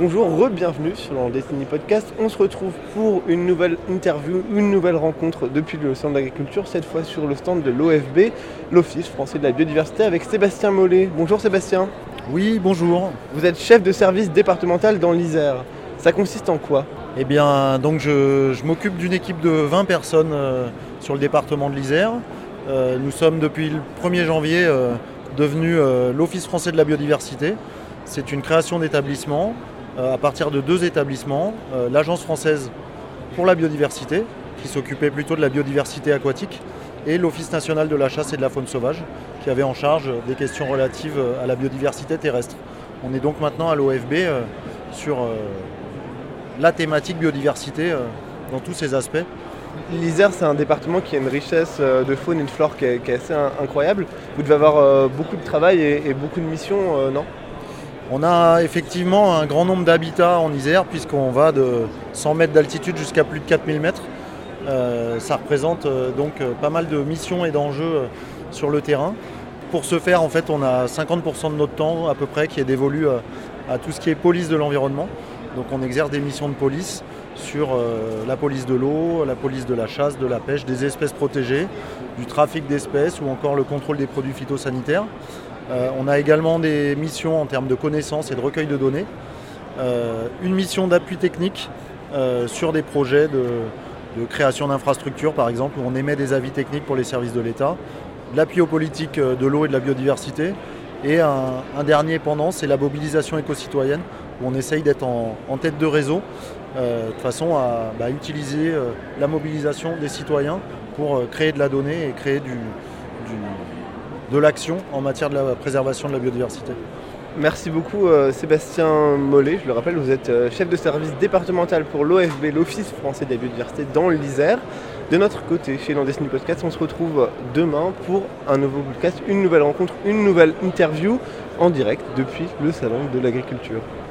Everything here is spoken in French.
Bonjour, re-bienvenue sur le Destiny Podcast. On se retrouve pour une nouvelle interview, une nouvelle rencontre depuis le stand d'agriculture, cette fois sur le stand de l'OFB, l'Office français de la biodiversité, avec Sébastien Mollet. Bonjour Sébastien. Oui, bonjour. Vous êtes chef de service départemental dans l'Isère. Ça consiste en quoi? Eh bien, donc je, m'occupe d'une équipe de 20 personnes euh, sur le département de l'Isère. Euh, nous sommes depuis le 1er janvier euh, devenus l'Office français de la biodiversité. C'est une création d'établissement à partir de deux établissements, euh, l'Agence française pour la biodiversité, qui s'occupait plutôt de la biodiversité aquatique, et l'Office national de la chasse et de la faune sauvage, qui avait en charge des questions relatives à la biodiversité terrestre. On est donc maintenant à l'OFB euh, sur la thématique biodiversité dans tous ses aspects. L'Isère, c'est un département qui a une richesse de faune et de flore qui est, assez incroyable. Vous devez avoir beaucoup de travail et, beaucoup de missions, non? On a effectivement un grand nombre d'habitats en Isère puisqu'on va de 100 mètres d'altitude jusqu'à plus de 4000 mètres. Euh, ça représente euh, donc euh, pas mal de missions et d'enjeux sur le terrain. Pour ce faire, en fait, on a 50% de notre temps à peu près qui est dévolu à tout ce qui est police de l'environnement. Donc on exerce des missions de police sur la police de l'eau, la police de la chasse, de la pêche, des espèces protégées, du trafic d'espèces ou encore le contrôle des produits phytosanitaires. Euh, on a également des missions en termes de connaissances et de recueil de données. Euh, une mission d'appui technique euh, sur des projets de, création d'infrastructures, par exemple, où on émet des avis techniques pour les services de l'État, de l'appui aux politiques de l'eau et de la biodiversité, et un, dernier pendant, c'est la mobilisation éco-citoyenne, où on essaye d'être en, tête de réseau, de façon à bah, utiliser la mobilisation des citoyens pour créer de la donnée et créer du, de l'action en matière de la préservation de la biodiversité. Merci beaucoup euh, Sébastien Mollet, je le rappelle, vous êtes euh, chef de service départemental pour l'OFB, l'Office français de la biodiversité dans l'Isère. De notre côté, chez Landesny Podcast, on se retrouve demain pour un nouveau podcast, une nouvelle rencontre, une nouvelle interview en direct depuis le Salon de l'Agriculture.